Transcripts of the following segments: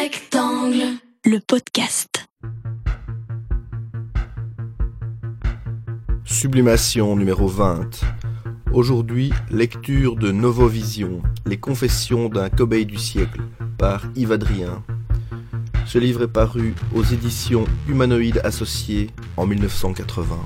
Rectangle, le podcast. Sublimation numéro 20. Aujourd'hui, lecture de Novovision, Les confessions d'un cobaye du siècle, par Yves Adrien. Ce livre est paru aux éditions Humanoïdes Associés en 1980.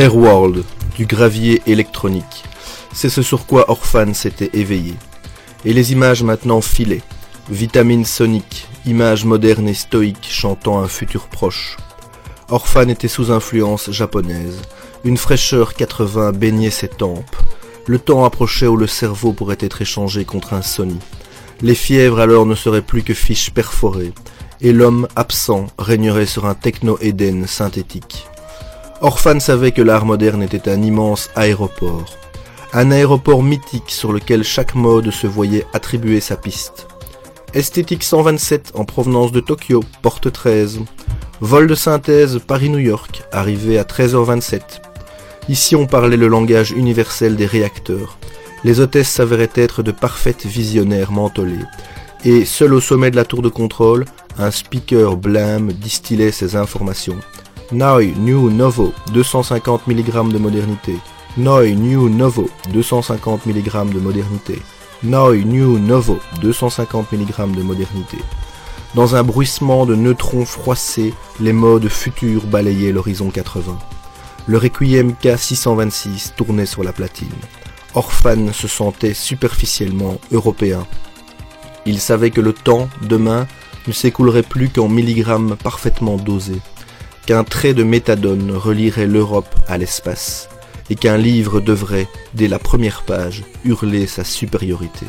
Airworld, du gravier électronique. C'est ce sur quoi Orphan s'était éveillé. Et les images maintenant filaient. Vitamine sonique, images modernes et stoïques chantant un futur proche. Orphan était sous influence japonaise. Une fraîcheur 80 baignait ses tempes. Le temps approchait où le cerveau pourrait être échangé contre un Sony. Les fièvres alors ne seraient plus que fiches perforées, et l'homme absent régnerait sur un techno-Éden synthétique. Orphan savait que l'art moderne était un immense aéroport, un aéroport mythique sur lequel chaque mode se voyait attribuer sa piste. Esthétique 127 en provenance de Tokyo, porte 13. Vol de synthèse Paris-New York, arrivé à 13h27. Ici on parlait le langage universel des réacteurs. Les hôtesses s'avéraient être de parfaites visionnaires mentolées. Et seul au sommet de la tour de contrôle, un speaker blâme distillait ces informations. Noi New Novo, 250 mg de modernité. Noi New Novo, 250 mg de modernité. Noi New Novo, 250 mg de modernité. Dans un bruissement de neutrons froissés, les modes futurs balayaient l'horizon 80. Le Requiem K626 tournait sur la platine. Orphan se sentait superficiellement européen. Il savait que le temps, demain, ne s'écoulerait plus qu'en milligrammes parfaitement dosés, qu'un trait de méthadone relierait l'Europe à l'espace, et qu'un livre devrait, dès la première page, hurler sa supériorité.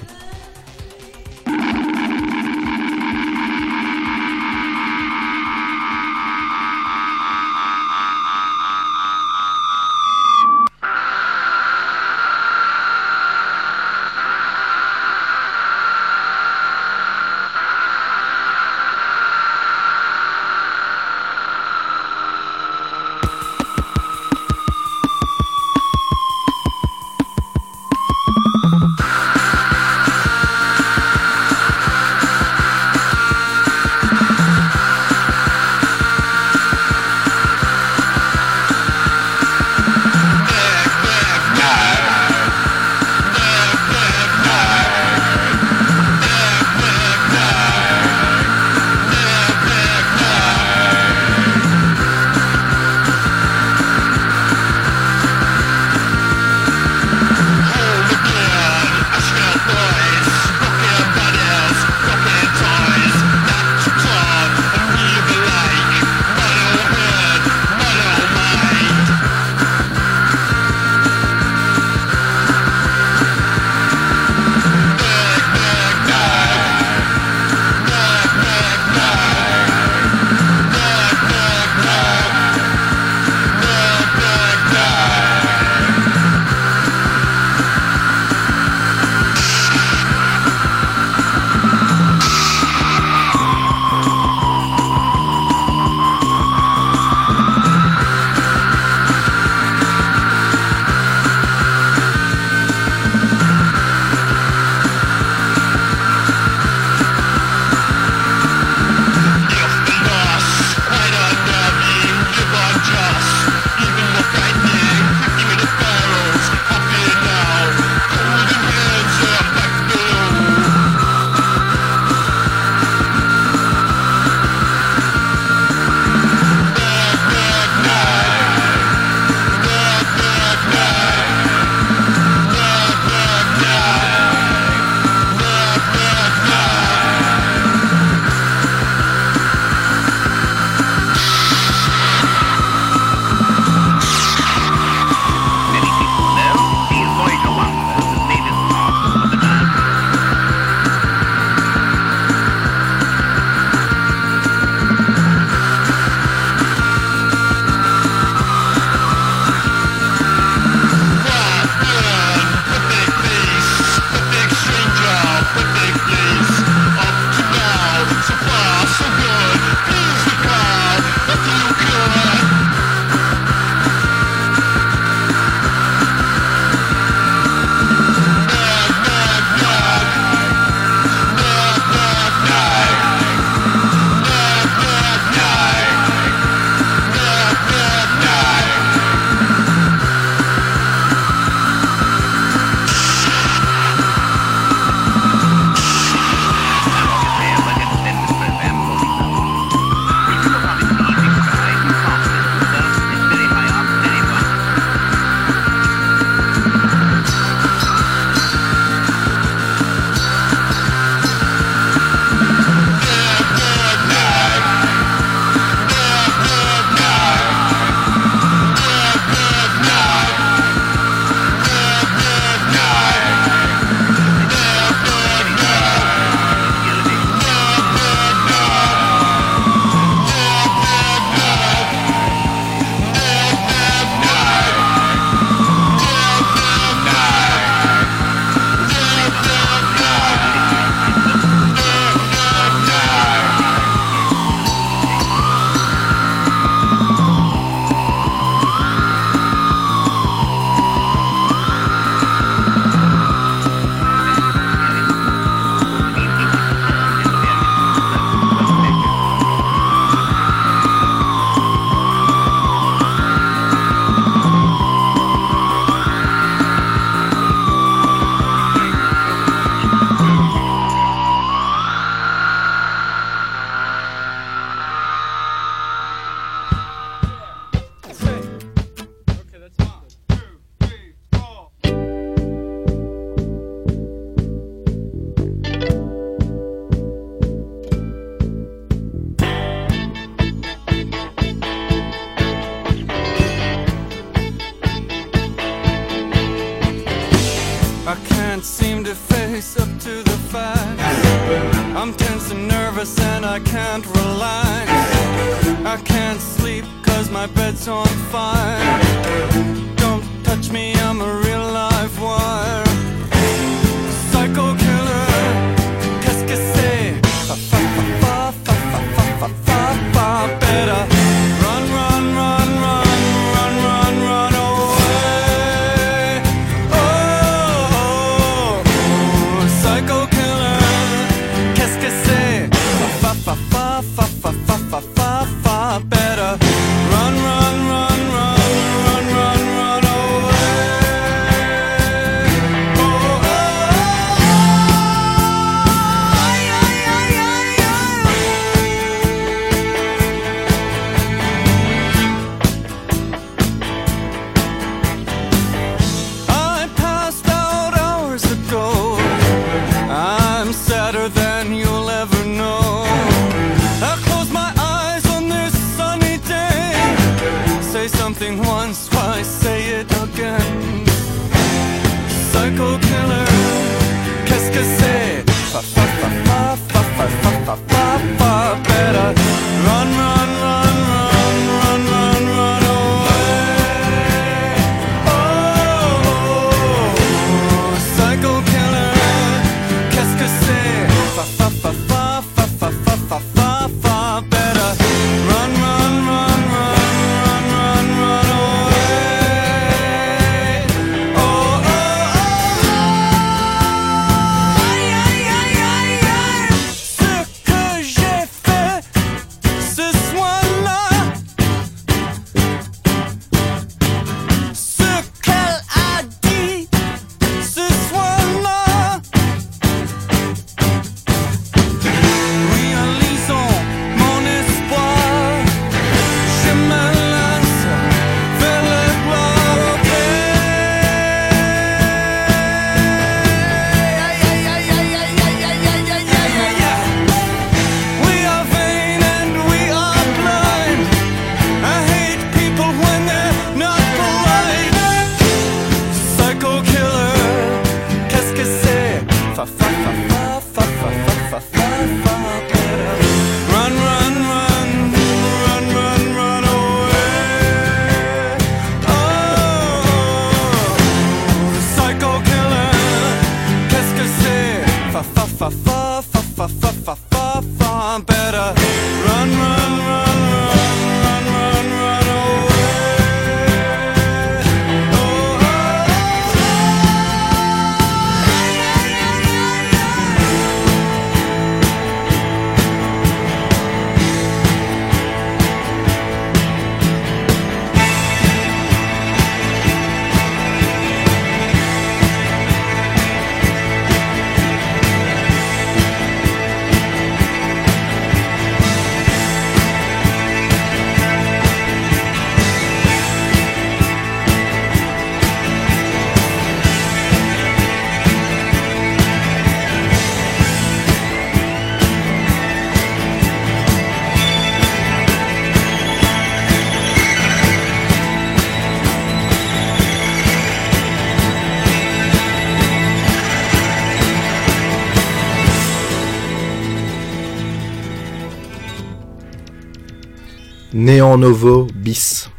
Néant Novo bis.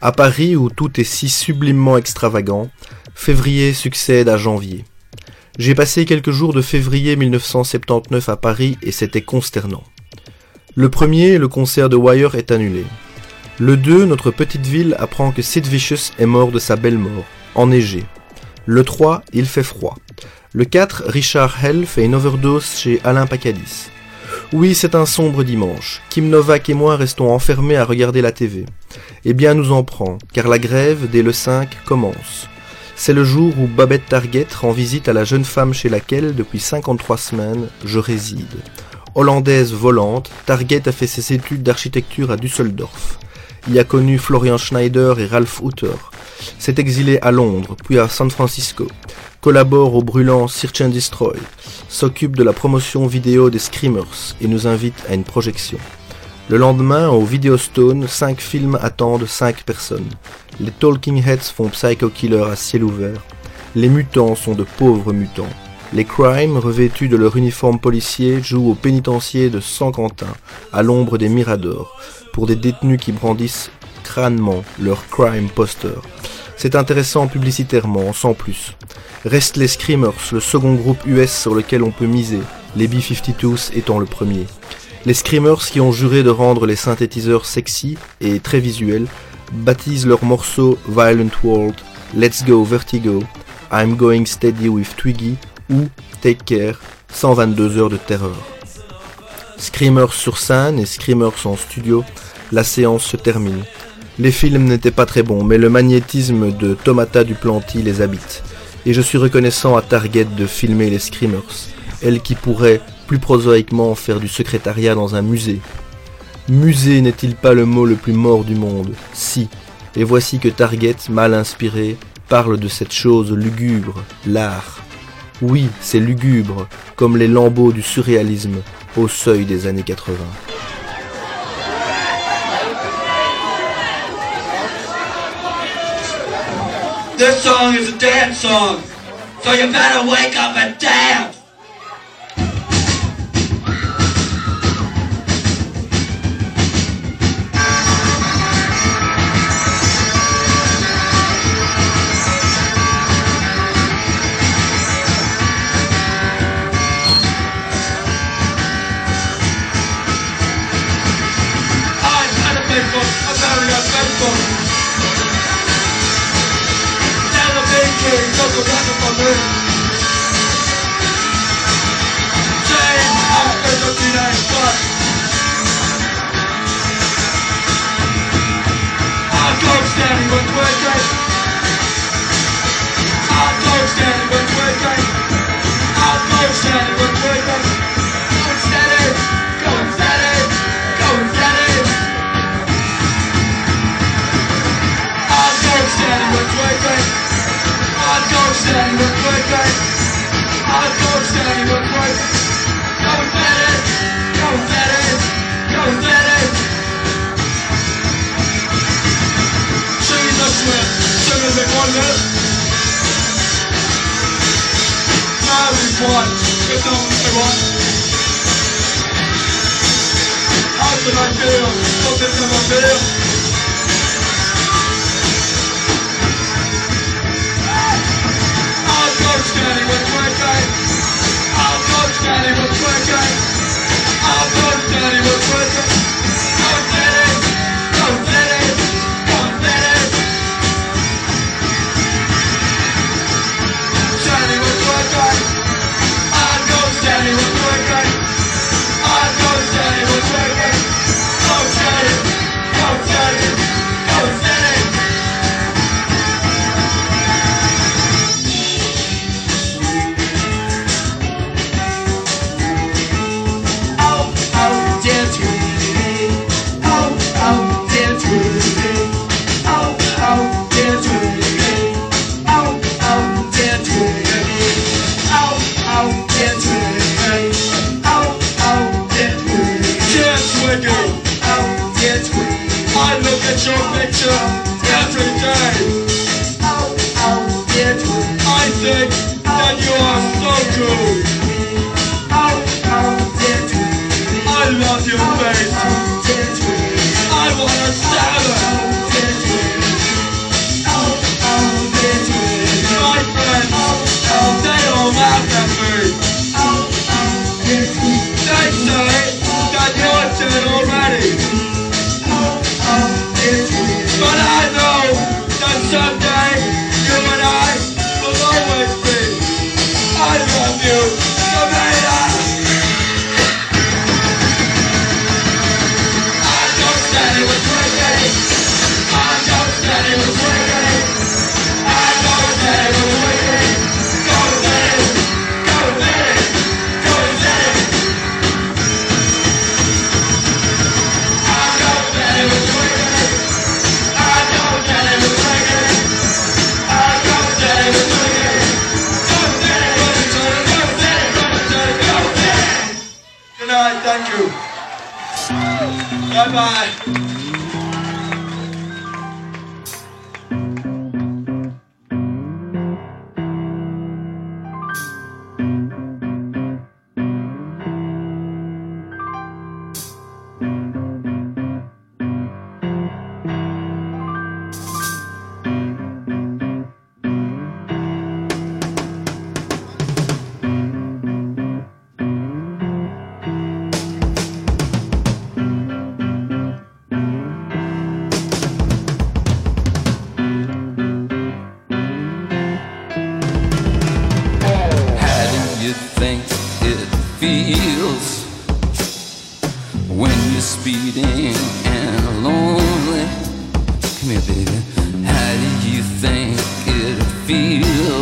À Paris où tout est si sublimement extravagant, février succède à janvier. J'ai passé quelques jours de février 1979 à Paris et c'était consternant. Le premier, le concert de Wire est annulé. Le 2, notre petite ville apprend que Sid Vicious est mort de sa belle mort, enneigé. Le 3, il fait froid. Le 4, Richard Hell fait une overdose chez Alain Pacadis. Oui, c'est un sombre dimanche. Kim Novak et moi restons enfermés à regarder la TV. Eh bien, nous en prend, car la grève, dès le 5, commence. C'est le jour où Babette Target rend visite à la jeune femme chez laquelle, depuis 53 semaines, je réside. Hollandaise volante, Target a fait ses études d'architecture à Düsseldorf. Il a connu Florian Schneider et Ralph Hutter. S'est exilé à Londres, puis à San Francisco collabore au brûlant Search and Destroy, s'occupe de la promotion vidéo des Screamers et nous invite à une projection. Le lendemain, au Videostone, 5 films attendent 5 personnes. Les Talking Heads font Psycho Killer à ciel ouvert. Les mutants sont de pauvres mutants. Les Crimes, revêtus de leur uniforme policier, jouent au pénitencier de San Quentin à l'ombre des Miradors, pour des détenus qui brandissent crânement leur crime poster. C'est intéressant publicitairement, sans plus. Reste les Screamers, le second groupe US sur lequel on peut miser, les B-52s étant le premier. Les Screamers qui ont juré de rendre les synthétiseurs sexy et très visuels baptisent leurs morceaux Violent World, Let's Go Vertigo, I'm Going Steady with Twiggy ou Take Care, 122 heures de terreur. Screamers sur scène et Screamers en studio, la séance se termine. Les films n'étaient pas très bons, mais le magnétisme de Tomata Duplanty les habite. Et je suis reconnaissant à Target de filmer les Screamers, elle qui pourrait, plus prosaïquement, faire du secrétariat dans un musée. Musée n'est-il pas le mot le plus mort du monde? Si. Et voici que Target, mal inspiré, parle de cette chose lugubre, l'art. Oui, c'est lugubre, comme les lambeaux du surréalisme au seuil des années 80. This song is a dance song. So you better wake up and dance.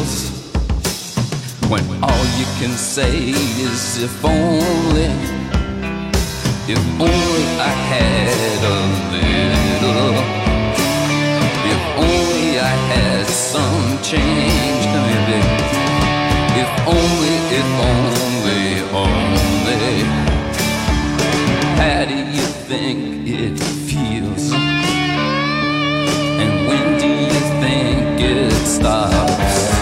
Feels when all you can say is if only, if only I had a little, if only I had some change. Baby. If only, if only, only. How do you think it feels? And when do you think it stops?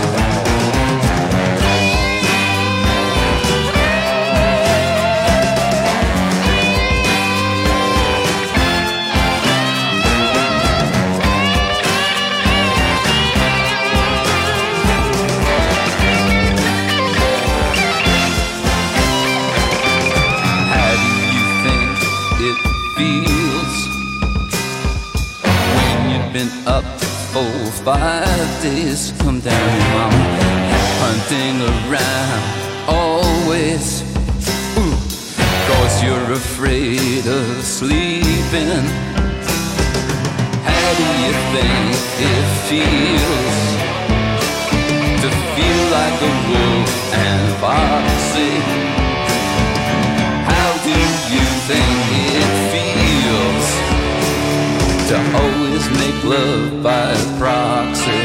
Five days? Come down, mama, hunting around always. Ooh, Cause you're afraid of sleeping. How do you think it feels to feel like a wolf and foxy? Love by proxy?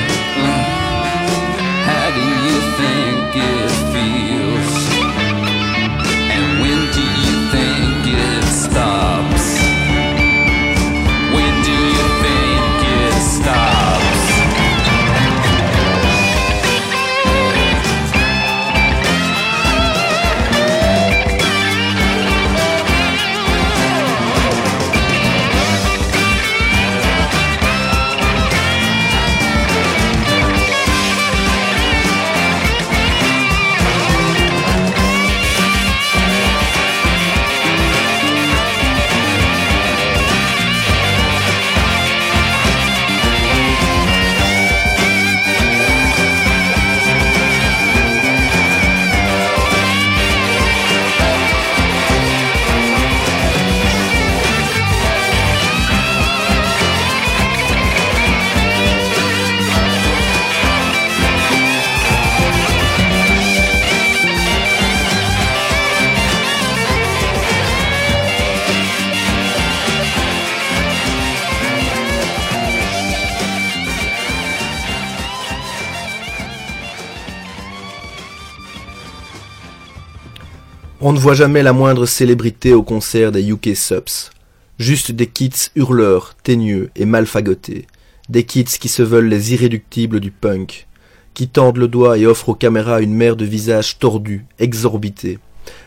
Ne voit jamais la moindre célébrité au concert des UK Subs. Juste des kids hurleurs, teigneux et mal fagotés. Des kids qui se veulent les irréductibles du punk. Qui tendent le doigt et offrent aux caméras une mer de visages tordus, exorbités.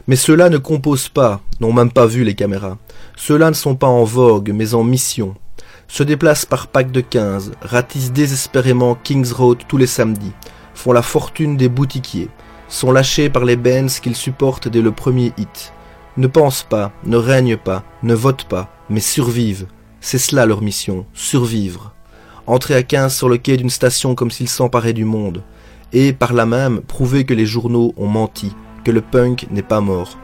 Mais ceux-là ne composent pas, n'ont même pas vu les caméras. Ceux-là ne sont pas en vogue, mais en mission. Se déplacent par pack de 15, ratissent désespérément Kings Road tous les samedis, font la fortune des boutiquiers, sont lâchés par les bands qu'ils supportent dès le premier hit. Ne pensent pas, ne règnent pas, ne votent pas, mais survivent. C'est cela leur mission, survivre. Entrer à 15 sur le quai d'une station comme s'ils s'emparaient du monde, et par là même prouver que les journaux ont menti, que le punk n'est pas mort.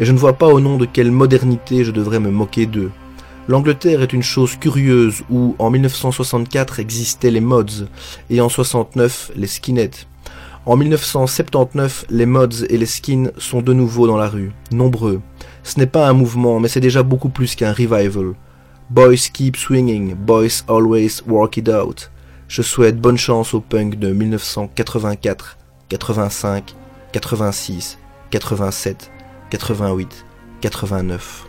Et je ne vois pas au nom de quelle modernité je devrais me moquer d'eux. L'Angleterre est une chose curieuse où en 1964 existaient les mods et en 69 les skinheads. En 1979, les mods et les skins sont de nouveau dans la rue, nombreux. Ce n'est pas un mouvement, mais c'est déjà beaucoup plus qu'un revival. Boys keep swinging, boys always work it out. Je souhaite bonne chance au punk de 1984, 85, 86, 87, 88, 89.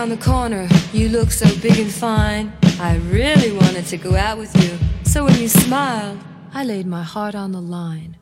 On the corner. You look so big and fine. I really wanted to go out with you. So when you smiled, I laid my heart on the line.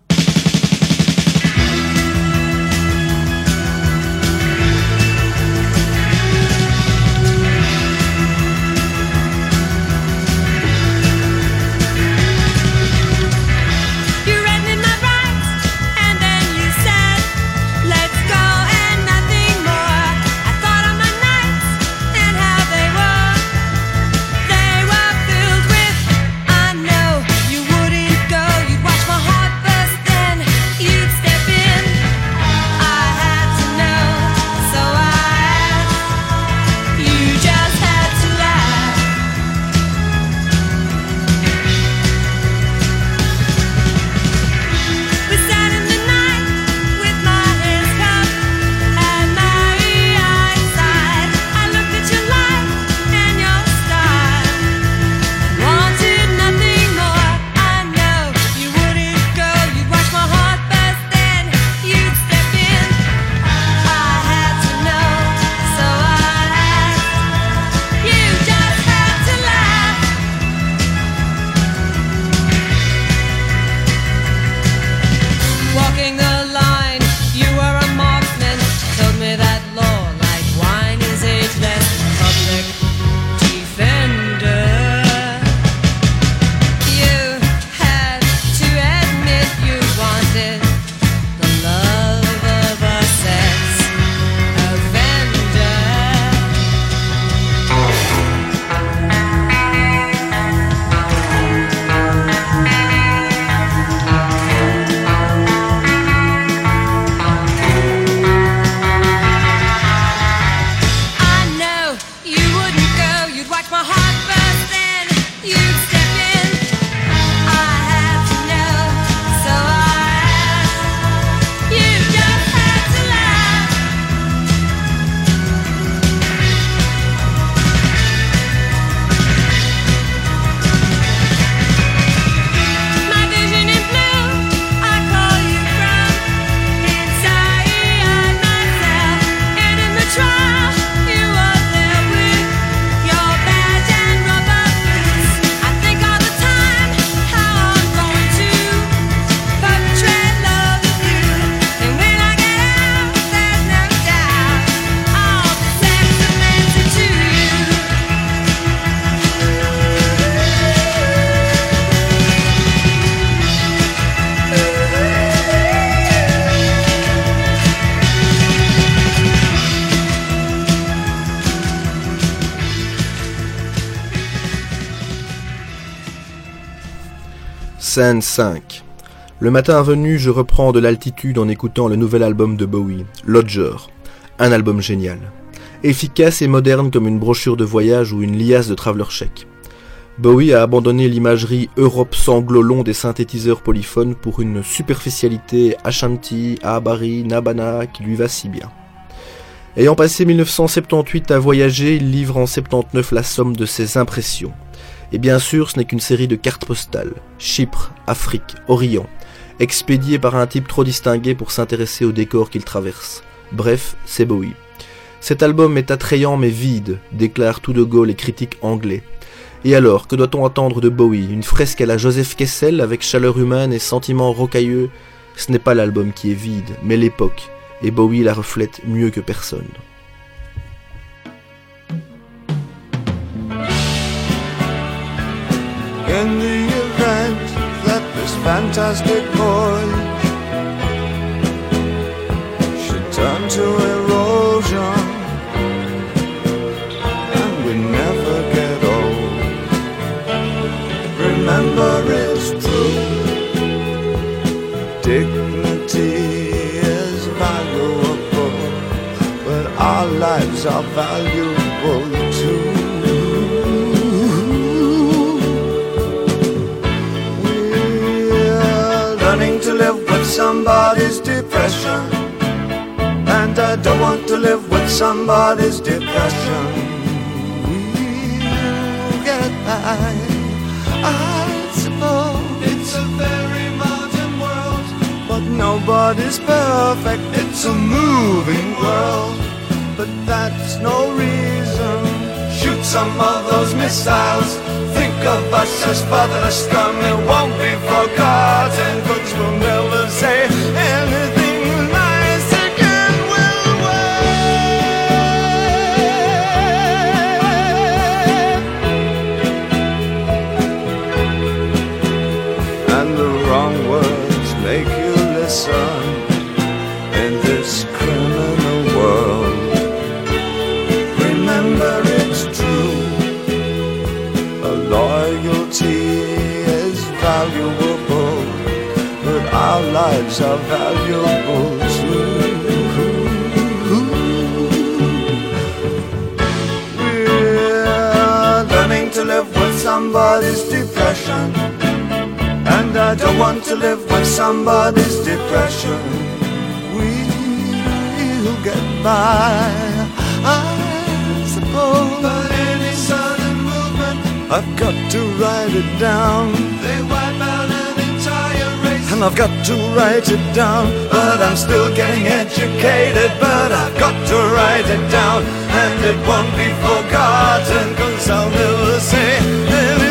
Scène 5. Le matin venu, je reprends de l'altitude en écoutant le nouvel album de Bowie, Lodger. Un album génial. Efficace et moderne comme une brochure de voyage ou une liasse de traveler check. Bowie a abandonné l'imagerie Europe sanglot-long des synthétiseurs polyphones pour une superficialité Ashanti, Abari, Nabana qui lui va si bien. Ayant passé 1978 à voyager, il livre en 79 la somme de ses impressions. Et bien sûr, ce n'est qu'une série de cartes postales. Chypre, Afrique, Orient, expédiées par un type trop distingué pour s'intéresser au décor qu'il traverse. Bref, c'est Bowie. Cet album est attrayant mais vide, déclare tout de go les critiques anglais. Et alors, que doit-on attendre de Bowie? Une fresque à la Joseph Kessel avec chaleur humaine et sentiments rocailleux? Ce n'est pas l'album qui est vide, mais l'époque, et Bowie la reflète mieux que personne. In the event that this fantastic voyage should turn to erosion and we never get old, remember it's true. Dignity is valuable, but our lives are valuable somebody's depression. And I don't want to live with somebody's depression. We'll get by, I suppose. It's a very modern world, but nobody's perfect. It's a moving world. but that's no reason. Shoot some of those missiles. Think of us as fatherless scum. It won't be forgotten. Cooks will never say are valuable too. We're learning to live with somebody's depression. And I don't want to live with somebody's depression. We'll get by, I suppose. But any sudden movement, I've got to write it down. And I've got to write it down. But I'm still getting educated. But I've got to write it down. And it won't be forgotten. Cause I'll never say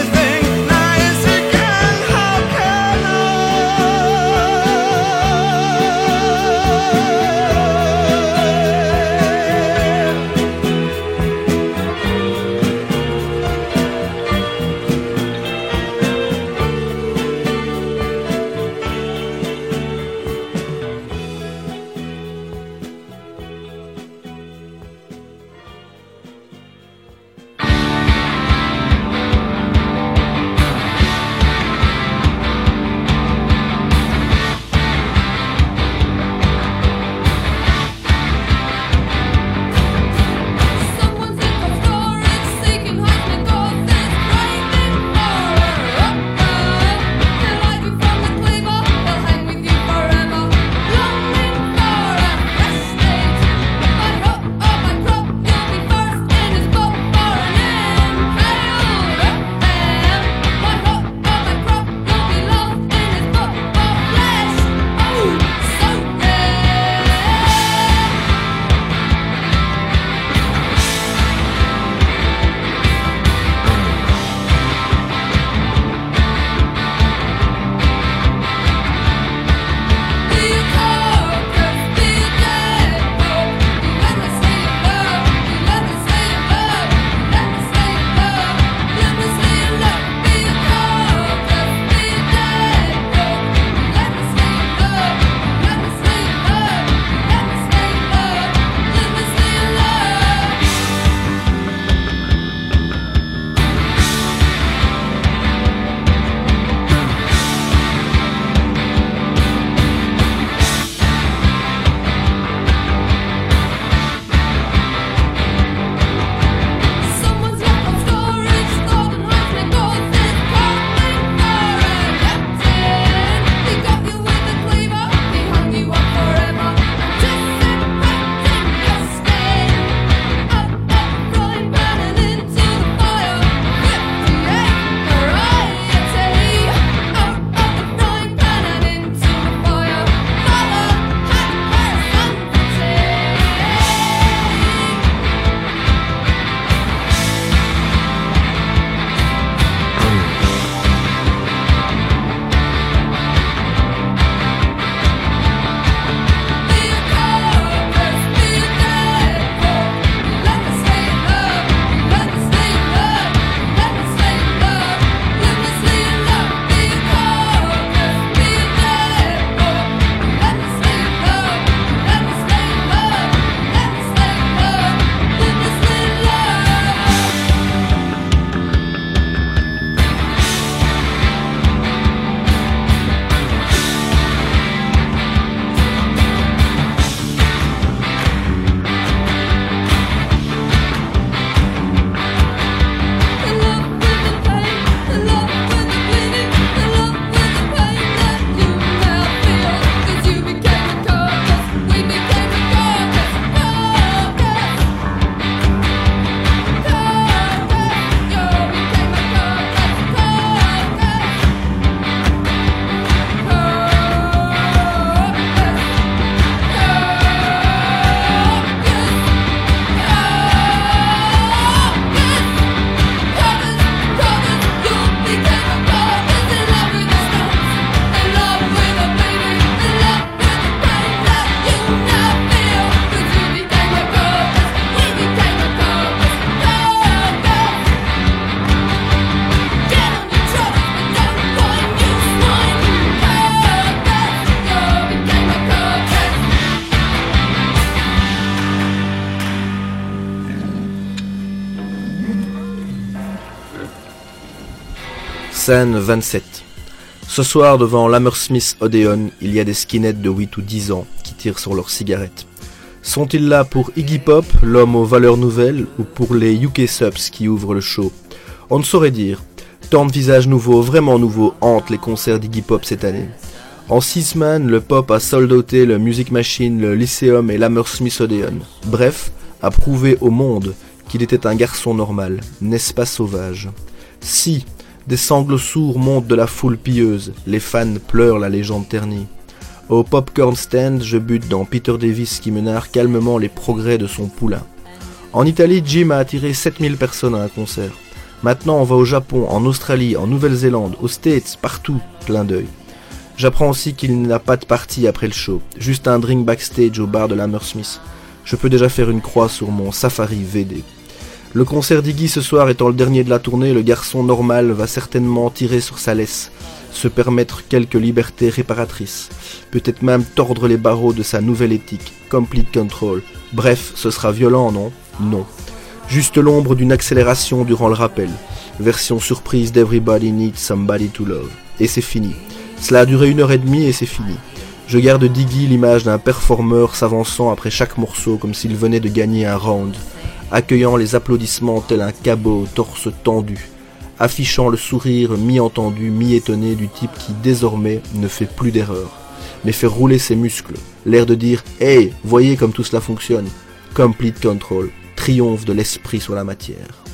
Scène 27. Ce soir, devant l'Hammersmith Odeon, il y a des skinheads de 8 ou 10 ans qui tirent sur leurs cigarettes. Sont-ils là pour Iggy Pop, l'homme aux valeurs nouvelles, ou pour les UK Subs qui ouvrent le show? On ne saurait dire. Tant de visages nouveaux, vraiment nouveaux, hantent les concerts d'Iggy Pop cette année. En six semaines, le pop a soldoté le Music Machine, le Lyceum et l'Hammersmith Odeon. Bref, a prouvé au monde qu'il était un garçon normal, n'est-ce pas sauvage? Si, des sanglots sourds montent de la foule pieuse, les fans pleurent la légende ternie. Au popcorn stand, je bute dans Peter Davis qui menard calmement les progrès de son poulain. En Italie, Jim a attiré 7000 personnes à un concert. Maintenant, on va au Japon, en Australie, en Nouvelle-Zélande, aux States, partout, plein d'œil. J'apprends aussi qu'il n'a pas de partie après le show, juste un drink backstage au bar de l'Hammersmith. Je peux déjà faire une croix sur mon Safari VD. Le concert d'Iggy ce soir étant le dernier de la tournée, le garçon normal va certainement tirer sur sa laisse, se permettre quelques libertés réparatrices, peut-être même tordre les barreaux de sa nouvelle éthique, Complete Control. Bref, ce sera violent, non? Non. Juste l'ombre d'une accélération durant le rappel. Version surprise d'Everybody Needs Somebody to Love. Et c'est fini. Cela a duré une heure et demie et c'est fini. Je garde d'Iggy l'image d'un performeur s'avançant après chaque morceau comme s'il venait de gagner un round, accueillant les applaudissements tel un cabot torse tendu, affichant le sourire mi-entendu, mi-étonné du type qui désormais ne fait plus d'erreur, mais fait rouler ses muscles, l'air de dire Hey, voyez comme tout cela fonctionne. Complete control, triomphe de l'esprit sur la matière.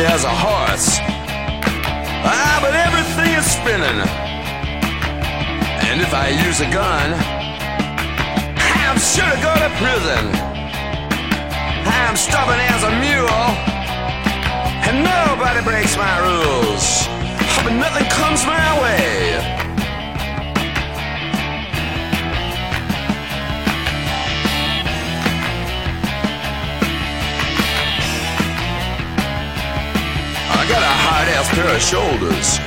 As a horse. Ah, but everything is spinning. And if I use a gun, I'm sure to go to prison. I'm stubborn as a mule. And nobody breaks my rules. But nothing comes my way. I got a hard ass pair of shoulders.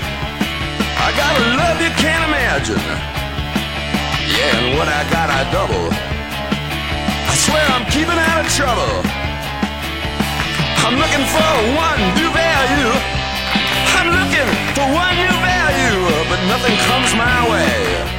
I got a love you can't imagine. Yeah, and what I got, I double. I swear I'm keeping out of trouble. I'm looking for one new value. I'm looking for one new value, but nothing comes my way.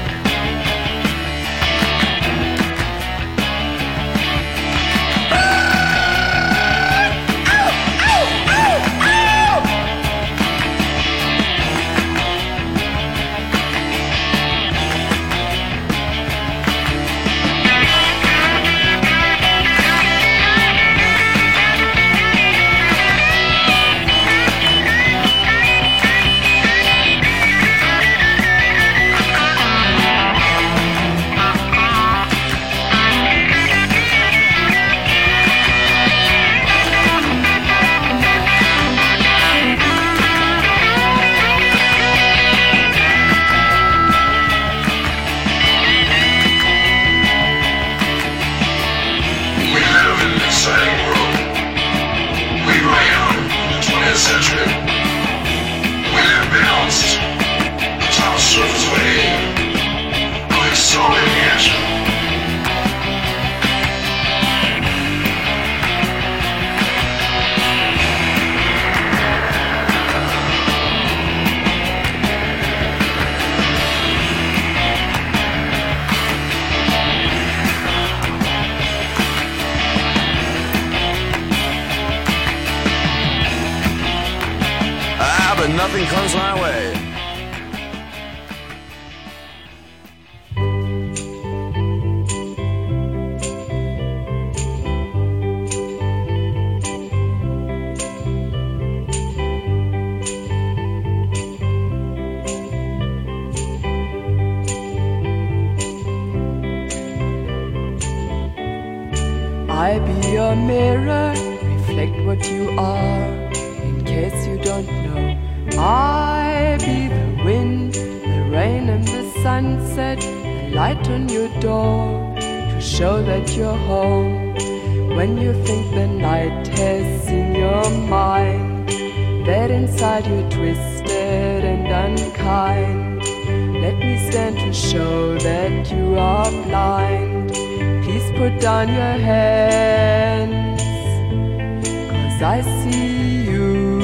Put down your hands, cause I see you.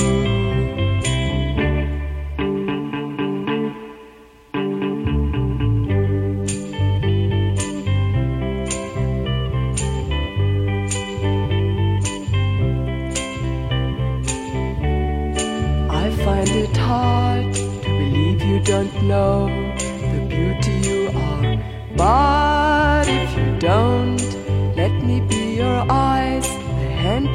I find it hard to believe you don't know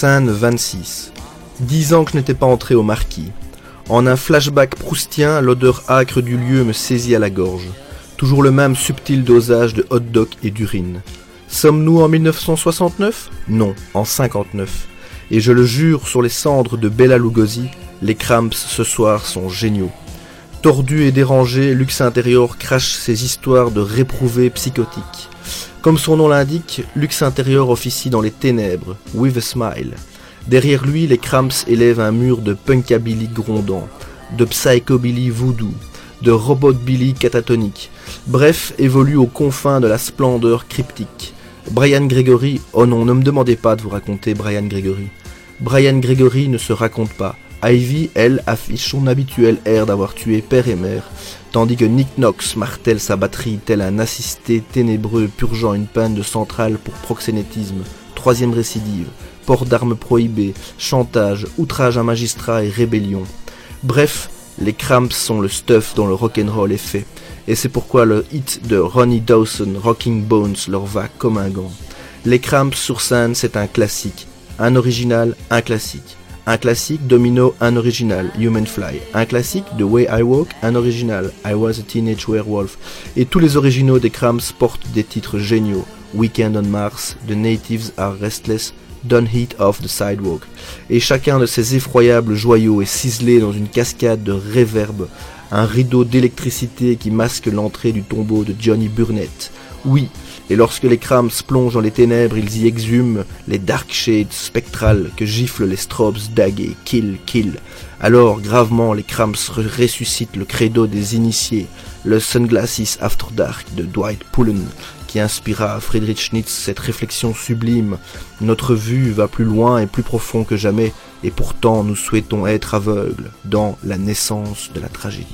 Scène 26. Dix ans que je n'étais pas entré au marquis. En un flashback proustien, l'odeur âcre du lieu me saisit à la gorge. Toujours le même subtil dosage de hot dog et d'urine. Sommes-nous en 1969 Non, en 59. Et je le jure sur les cendres de Bella Lugosi, les cramps ce soir sont géniaux. Tordu et dérangé, Lux Intérieur crache ses histoires de réprouvés psychotiques. Comme son nom l'indique, Lux Intérieur officie dans les ténèbres, with a smile. Derrière lui, les Cramps élèvent un mur de punkabilly grondant, de psychobilly voodoo, de robotbilly catatonique. Bref, évolue aux confins de la splendeur cryptique. Brian Gregory, oh non, ne me demandez pas de vous raconter Brian Gregory. Brian Gregory ne se raconte pas. Ivy, elle, affiche son habituel air d'avoir tué père et mère, tandis que Nick Knox martèle sa batterie tel un assisté ténébreux purgeant une panne de centrale pour proxénétisme, troisième récidive, port d'armes prohibées, chantage, outrage à magistrat et rébellion. Bref, les Cramps sont le stuff dont le rock'n'roll est fait, et c'est pourquoi le hit de Ronnie Dawson, Rocking Bones, leur va comme un gant. Les Cramps sur scène, c'est un classique, un original, un classique. Un classique, Domino, un original, Human Fly. Un classique, The Way I Walk, un original, I Was a Teenage Werewolf. Et tous les originaux des Cramps portent des titres géniaux. Weekend on Mars, The Natives Are Restless, Don't Heat Off the Sidewalk. Et chacun de ces effroyables joyaux est ciselé dans une cascade de réverb, un rideau d'électricité qui masque l'entrée du tombeau de Johnny Burnett. Oui, et lorsque les Cramps plongent dans les ténèbres, ils y exhument les dark shades spectrales que giflent les strobes dagués, kill, kill. Alors, gravement, les Cramps ressuscitent le credo des initiés, le Sunglasses After Dark de Dwight Pullen, qui inspira à Friedrich Schmitz cette réflexion sublime. Notre vue va plus loin et plus profond que jamais, et pourtant nous souhaitons être aveugles dans la naissance de la tragédie.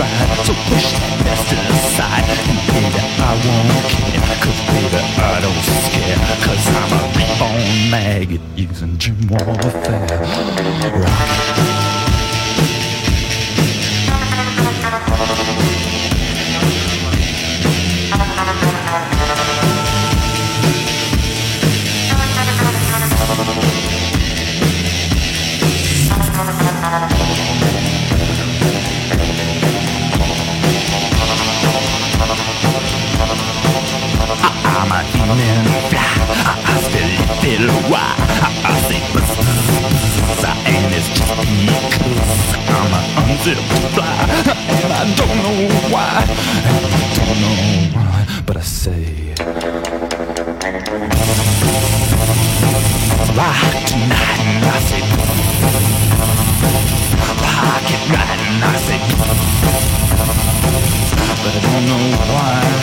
Ride. So push that mess aside, and baby, I won't care, cause baby, I don't scare, cause I'm a reborn maggot using gym warfare. Rock. Don't know why, but I say. Fly tonight, and I say. Pocket right, and I say. But I don't know why.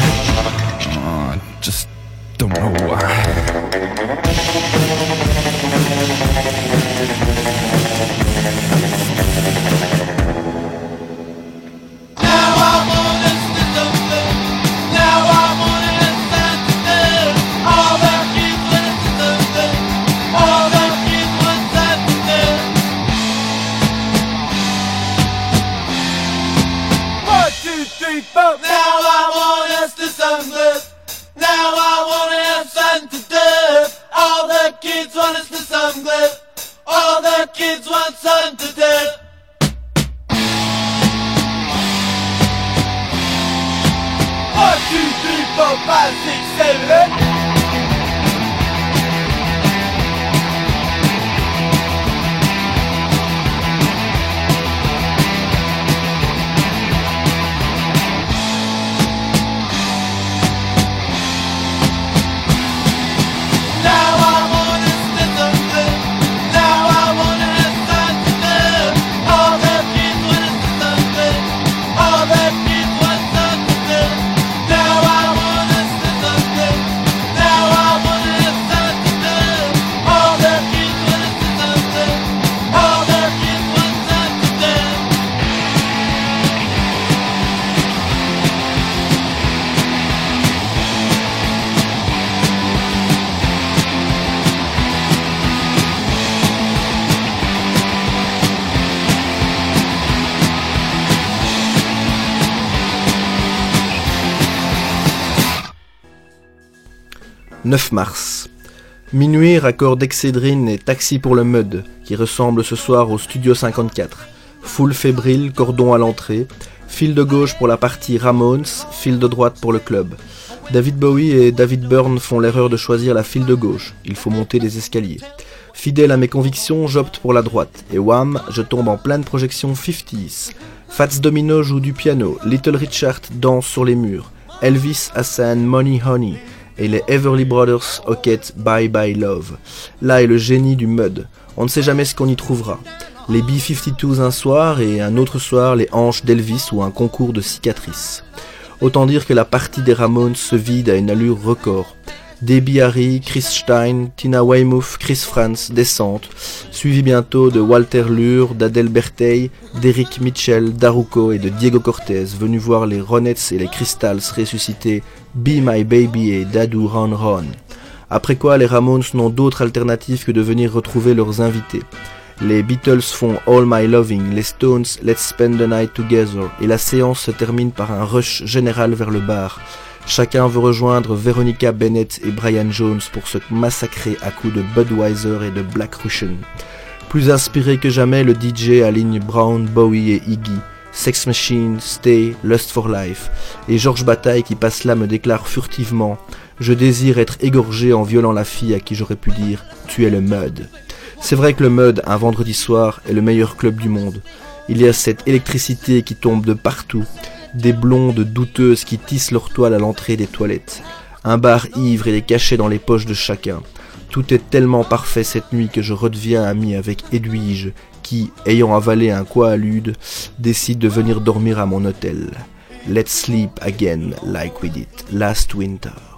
9 mars. Minuit, raccord d'Excédrine et Taxi pour le Mud, qui ressemble ce soir au Studio 54. Foule fébrile, cordon à l'entrée. Fil de gauche pour la partie Ramones, fil de droite pour le club. David Bowie et David Byrne font l'erreur de choisir la file de gauche. Il faut monter les escaliers. Fidèle à mes convictions, j'opte pour la droite. Et wham, je tombe en pleine projection 50s. Fats Domino joue du piano. Little Richard danse sur les murs. Elvis Hassan Money Honey. Et les Everly Brothers hoquettent Bye Bye Love. Là est le génie du mud. On ne sait jamais ce qu'on y trouvera. Les B-52s un soir et un autre soir les hanches d'Elvis ou un concours de cicatrices. Autant dire que la partie des Ramones se vide à une allure record. Debbie Harry, Chris Stein, Tina Weymouth, Chris Franz descendent, suivi bientôt de Walter Lure, Bertey, d'Eric Mitchell, d'Aruco et de Diego Cortez, venus voir les Ronettes et les Crystals ressusciter Be My Baby et Dadu Ron Ron. Après quoi, les Ramones n'ont d'autre alternative que de venir retrouver leurs invités. Les Beatles font All My Loving, les Stones Let's Spend the Night Together, et la séance se termine par un rush général vers le bar. Chacun veut rejoindre Veronica Bennett et Brian Jones pour se massacrer à coups de Budweiser et de Black Russian. Plus inspiré que jamais, le DJ aligne Brown, Bowie et Iggy, Sex Machine, Stay, Lust for Life, et Georges Bataille qui passe là me déclare furtivement Je désire être égorgé en violant la fille à qui j'aurais pu dire Tu es le Mud. C'est vrai que le Mud, un vendredi soir, est le meilleur club du monde. Il y a cette électricité qui tombe de partout, des blondes douteuses qui tissent leur toile à l'entrée des toilettes, un bar ivre et des cachets dans les poches de chacun. Tout est tellement parfait cette nuit que je redeviens ami avec Edwige, qui, ayant avalé un quaalude, décide de venir dormir à mon hôtel. Let's sleep again like we did last winter.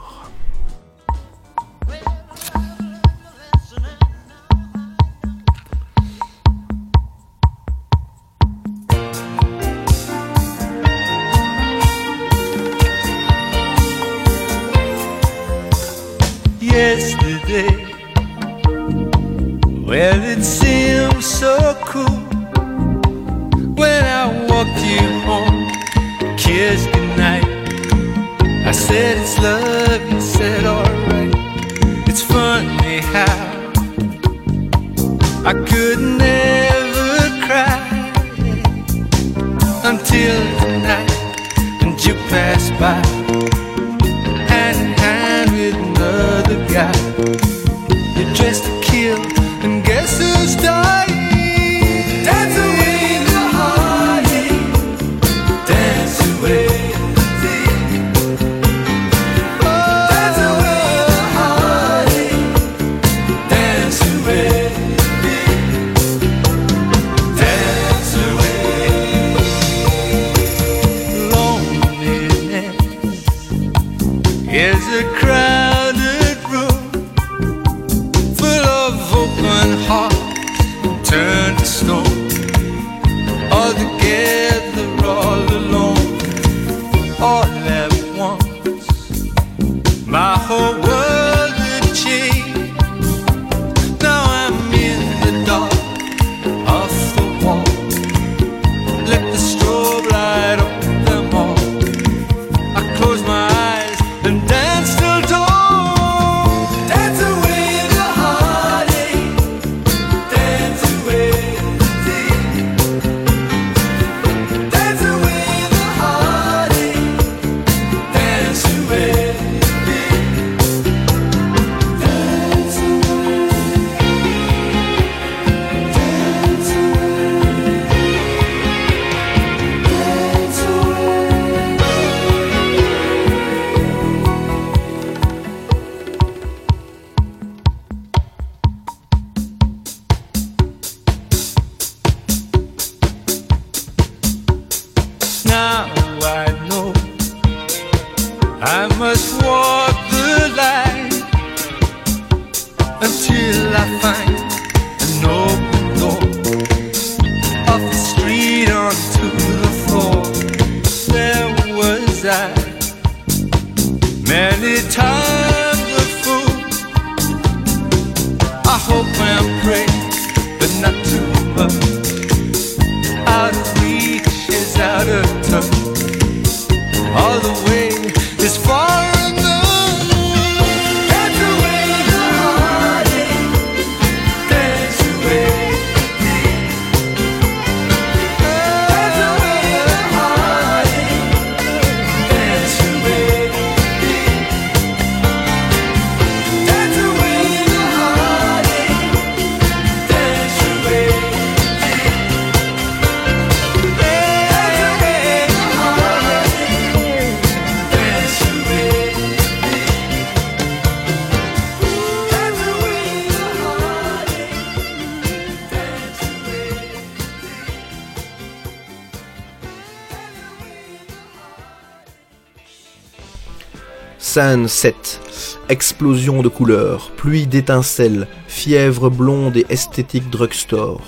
7. Explosion de couleurs, pluie d'étincelles, fièvre blonde et esthétique drugstore.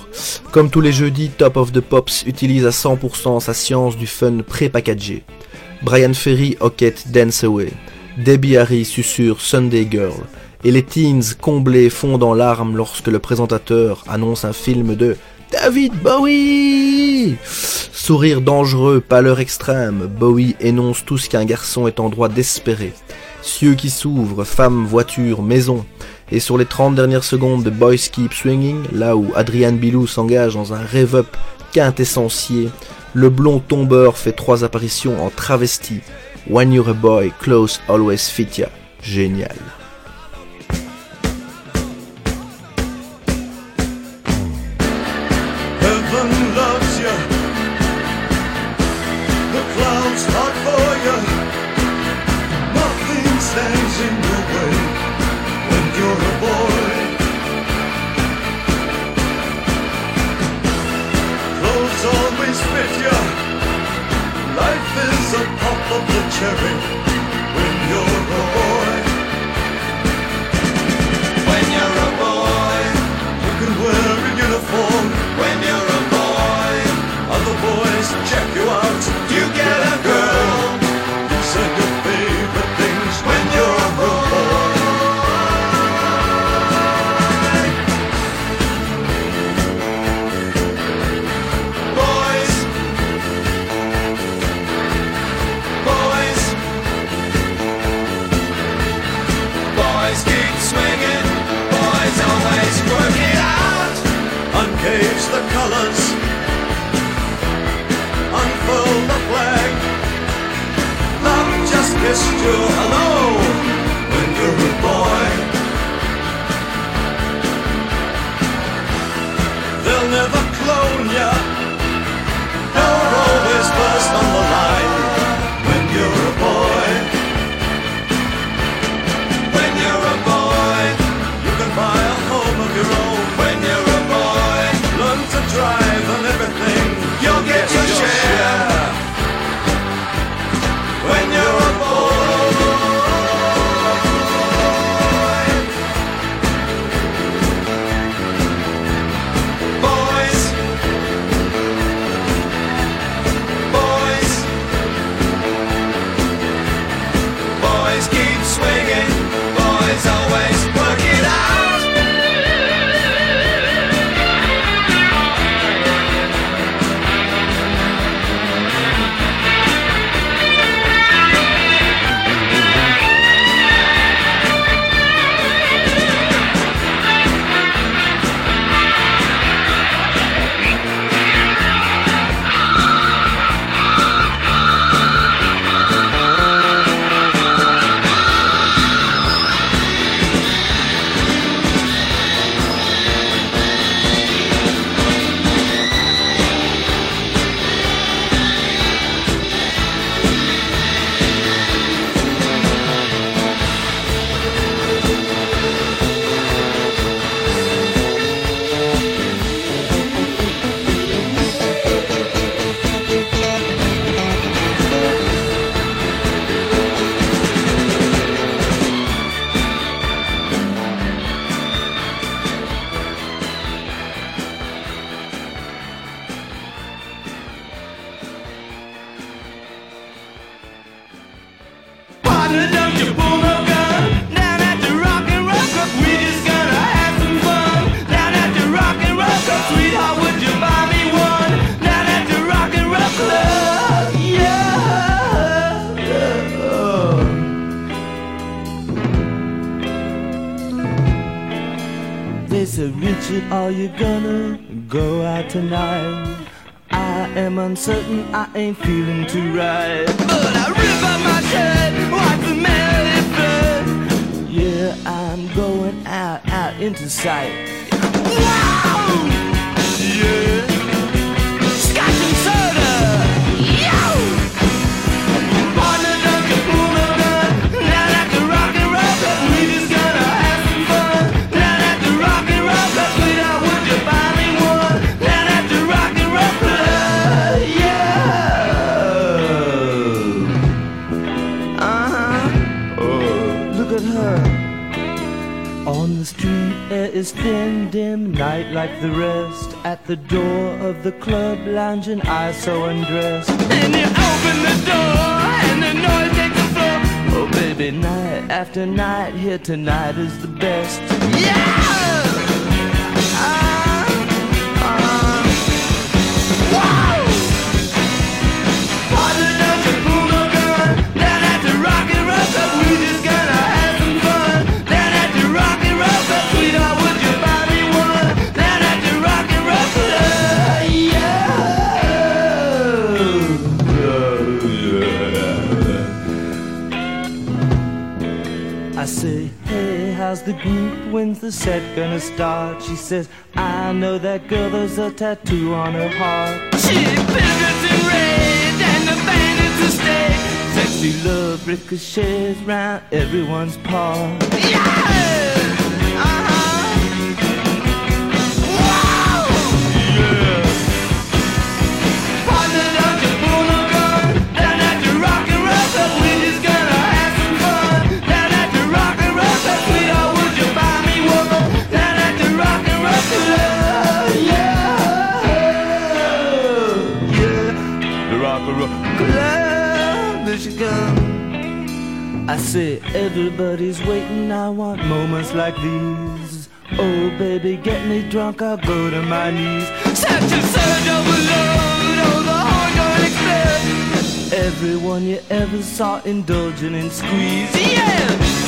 Comme tous les jeudis, Top of the Pops utilise à 100% sa science du fun pré-packagé. Brian Ferry hoquette Dance Away. Debbie Harry susurre Sunday Girl. Et les teens comblés fondent en larmes lorsque le présentateur annonce un film de David Bowie Sourire dangereux, pâleur extrême, Bowie énonce tout ce qu'un garçon est en droit d'espérer. Cieux qui s'ouvrent, femmes, voitures, maisons. Et sur les 30 dernières secondes de Boys Keep Swinging, là où Adrian Bilou s'engage dans un rev-up quintessentiel, le blond tombeur fait trois apparitions en travesti. When you're a boy, close always fit ya. Génial. Uncertain, At the door of the club, lounge and I so undressed. And you open the door, and the noise takes the floor. Oh, baby, night after night, here tonight is the best. Yeah! Ah, ah. Wow! How's the group? wins the set gonna start? She says, I know that girl, there's a tattoo on her heart. She pivots in red, and the band is to stay. Sexy love ricochets round everyone's paw. Yeah! Uh-huh. Wow! Yeah! I say everybody's waiting. I want moments like these. Oh, baby, get me drunk. I'll go to my knees. Such a surge overload. Oh, the horn going explode. Everyone you ever saw indulging in squeeze. Yeah.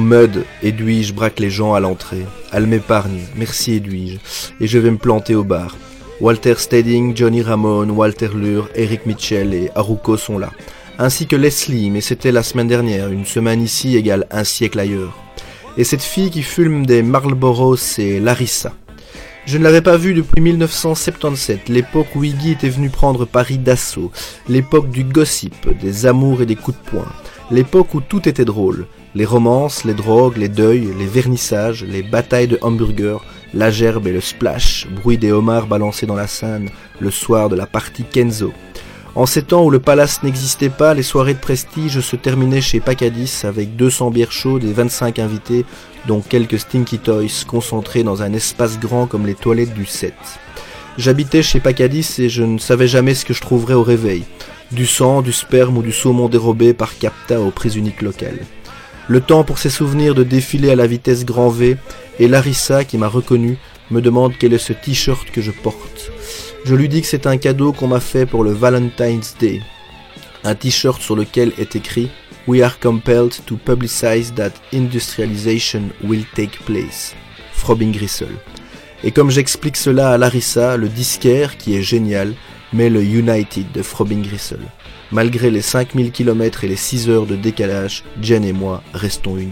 Mud, Edwige braque les gens à l'entrée. Elle m'épargne, merci Edwige, et je vais me planter au bar. Walter Stedding, Johnny Ramone, Walter Lure, Eric Mitchell et Haruko sont là. Ainsi que Leslie, mais c'était la semaine dernière, une semaine ici égale un siècle ailleurs. Et cette fille qui fume des Marlboro, c'est Larissa. Je ne l'avais pas vue depuis 1977, l'époque où Iggy était venu prendre Paris d'assaut, l'époque du gossip, des amours et des coups de poing, l'époque où tout était drôle, les romances, les drogues, les deuils, les vernissages, les batailles de hamburgers, la gerbe et le splash, bruit des homards balancés dans la Seine, le soir de la partie Kenzo. En ces temps où le palace n'existait pas, les soirées de prestige se terminaient chez Pacadis avec 200 bières chaudes et 25 invités, dont quelques Stinky Toys concentrés dans un espace grand comme les toilettes du 7. J'habitais chez Pacadis et je ne savais jamais ce que je trouverais au réveil. Du sang, du sperme ou du saumon dérobé par Capta aux prises uniques locales. Le temps pour ses souvenirs de défiler à la vitesse grand V, et Larissa, qui m'a reconnu, me demande quel est ce t-shirt que je porte. Je lui dis que c'est un cadeau qu'on m'a fait pour le Valentine's Day. Un t-shirt sur lequel est écrit We are compelled to publicize that industrialization will take place. Frobing Grissel. Et comme j'explique cela à Larissa, le disquaire, qui est génial, mais le United de Frobbing Gristle. Malgré les 5000 km et les 6 heures de décalage, Jen et moi restons unis.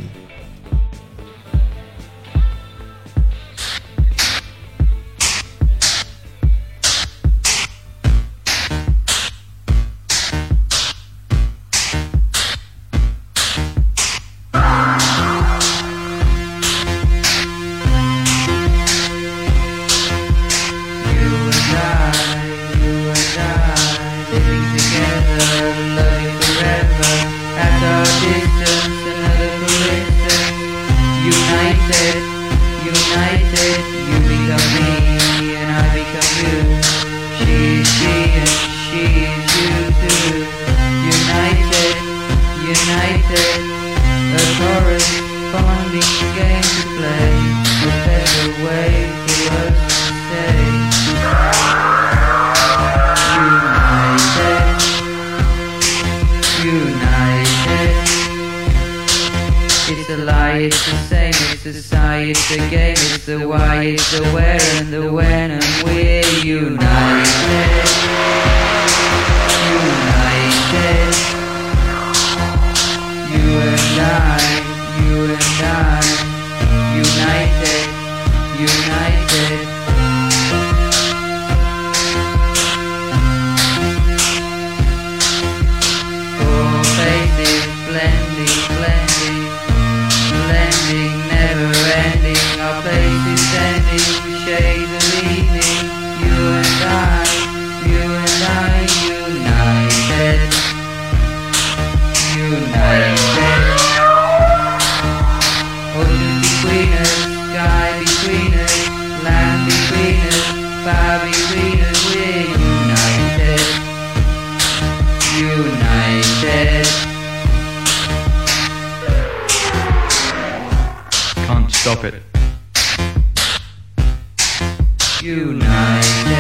stop it. United.